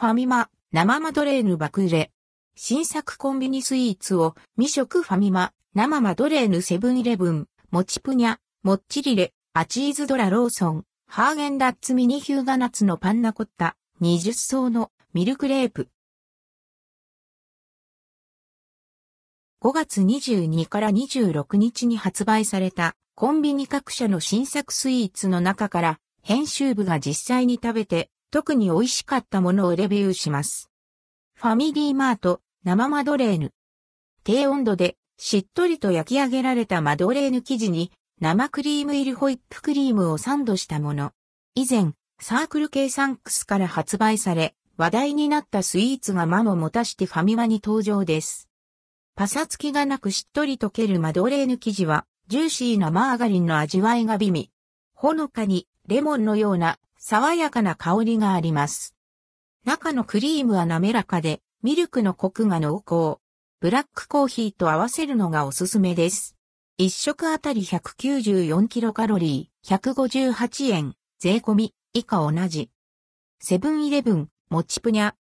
ファミマ、生マドレーヌ爆売れ。新作コンビニスイーツを実食ファミマ、生マドレーヌセブンイレブン、もちぷにゃ、もっちりれあちーずどらローソン、ハーゲンダッツミニヒューガナッツのパンナコッタ、20層のミルクレープ。5月22から26日に発売されたコンビニ各社の新作スイーツの中から編集部が実際に食べて特に美味しかったものをレビューします。ファミリーマート生マドレーヌ。低温度でしっとりと焼き上げられたマドレーヌ生地に生クリーム入りホイップクリームをサンドしたもの。以前、サークル系サンクスから発売され、話題になったスイーツが間も持たしてファミマに登場です。パサつきがなくしっとり溶けるマドレーヌ生地は、ジューシーなマーガリンの味わいが美味。ほのかにレモンのような爽やかな香りがあります。中のクリームは滑らかで、ミルクのコクが濃厚。ブラックコーヒーと合わせるのがおすすめです。一食あたり194キロカロリー、158円、税込み、以下同じ。セブンイレブン、もちぷにゃ。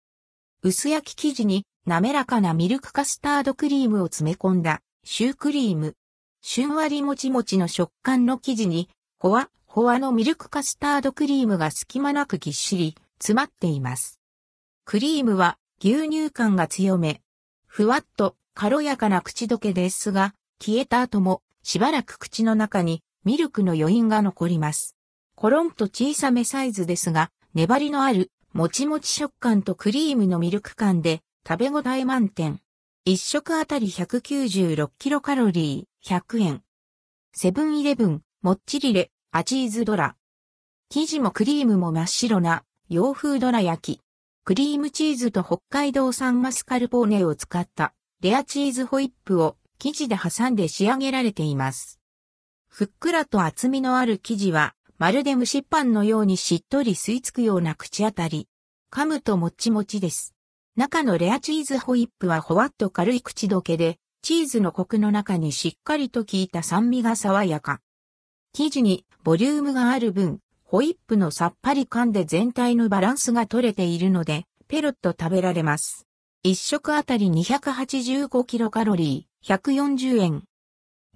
薄焼き生地に滑らかなミルクカスタードクリームを詰め込んだシュークリーム。しゅんわりもちもちの食感の生地に、ほわ、ほわのミルクカスタードクリームが隙間なくぎっしり詰まっています。クリームは牛乳感が強め。ふわっと軽やかな口どけですが、消えた後もしばらく口の中にミルクの余韻が残ります。コロンと小さめサイズですが、粘りのあるもちもち食感とクリームのミルク感で食べ応え満点。一食あたり196キロカロリー、100円。セブンイレブン、もっちりれ、アチーズドラ。生地もクリームも真っ白な洋風ドラ焼き。クリームチーズと北海道産マスカルポーネを使ったレアチーズホイップを生地で挟んで仕上げられています。ふっくらと厚みのある生地はまるで蒸しパンのようにしっとり吸い付くような口当たり。噛むともっちもちです。中のレアチーズホイップはほわっと軽い口どけで、チーズのコクの中にしっかりと効いた酸味が爽やか。生地にボリュームがある分、ホイップのさっぱり感で全体のバランスが取れているので、ペロッと食べられます。一食あたり285キロカロリー、140円。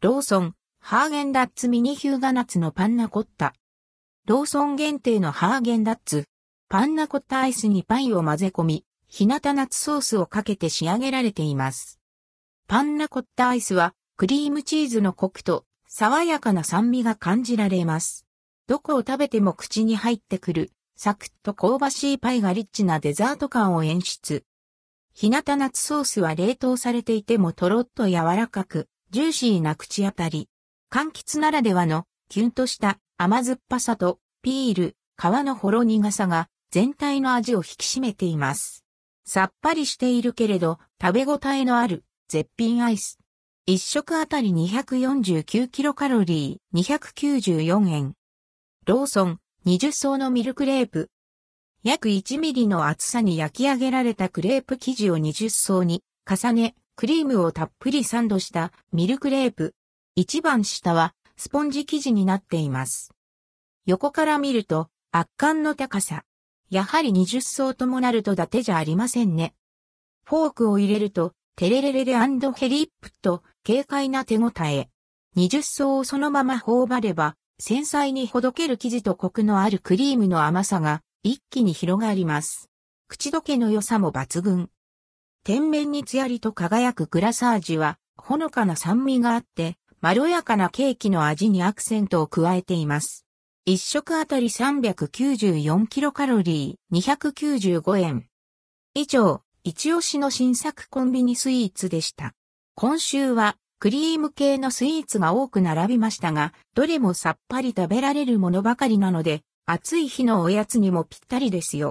ローソン、ハーゲンダッツミニヒューガナッツのパンナコッタ。ローソン限定のハーゲンダッツ。パンナコッタアイスにパイを混ぜ込み、日向夏ソースをかけて仕上げられています。パンナコッタアイスはクリームチーズのコクと爽やかな酸味が感じられます。どこを食べても口に入ってくるサクッと香ばしいパイがリッチなデザート感を演出。日向夏ソースは冷凍されていてもとろっと柔らかく、ジューシーな口当たり。柑橘ならではのキュンとした甘酸っぱさとピール、皮のほろ苦さが全体の味を引き締めています。さっぱりしているけれど食べ応えのある絶品アイス。一食あたり249キロカロリー294円。ローソン20層のミルクレープ。約1ミリの厚さに焼き上げられたクレープ生地を20層に重ね、クリームをたっぷりサンドしたミルクレープ。一番下はスポンジ生地になっています。横から見ると圧巻の高さ。やはり20層ともなると伊達じゃありませんね。フォークを入れると、テレレレレヘリップと軽快な手応え。20層をそのまま頬張れば、繊細にほどける生地とコクのあるクリームの甘さが一気に広がります。口どけの良さも抜群。天面につやりと輝くグラサージは、ほのかな酸味があって、まろやかなケーキの味にアクセントを加えています。一食あたり394キロカロリー295円。以上、一押しの新作コンビニスイーツでした。今週はクリーム系のスイーツが多く並びましたが、どれもさっぱり食べられるものばかりなので、暑い日のおやつにもぴったりですよ。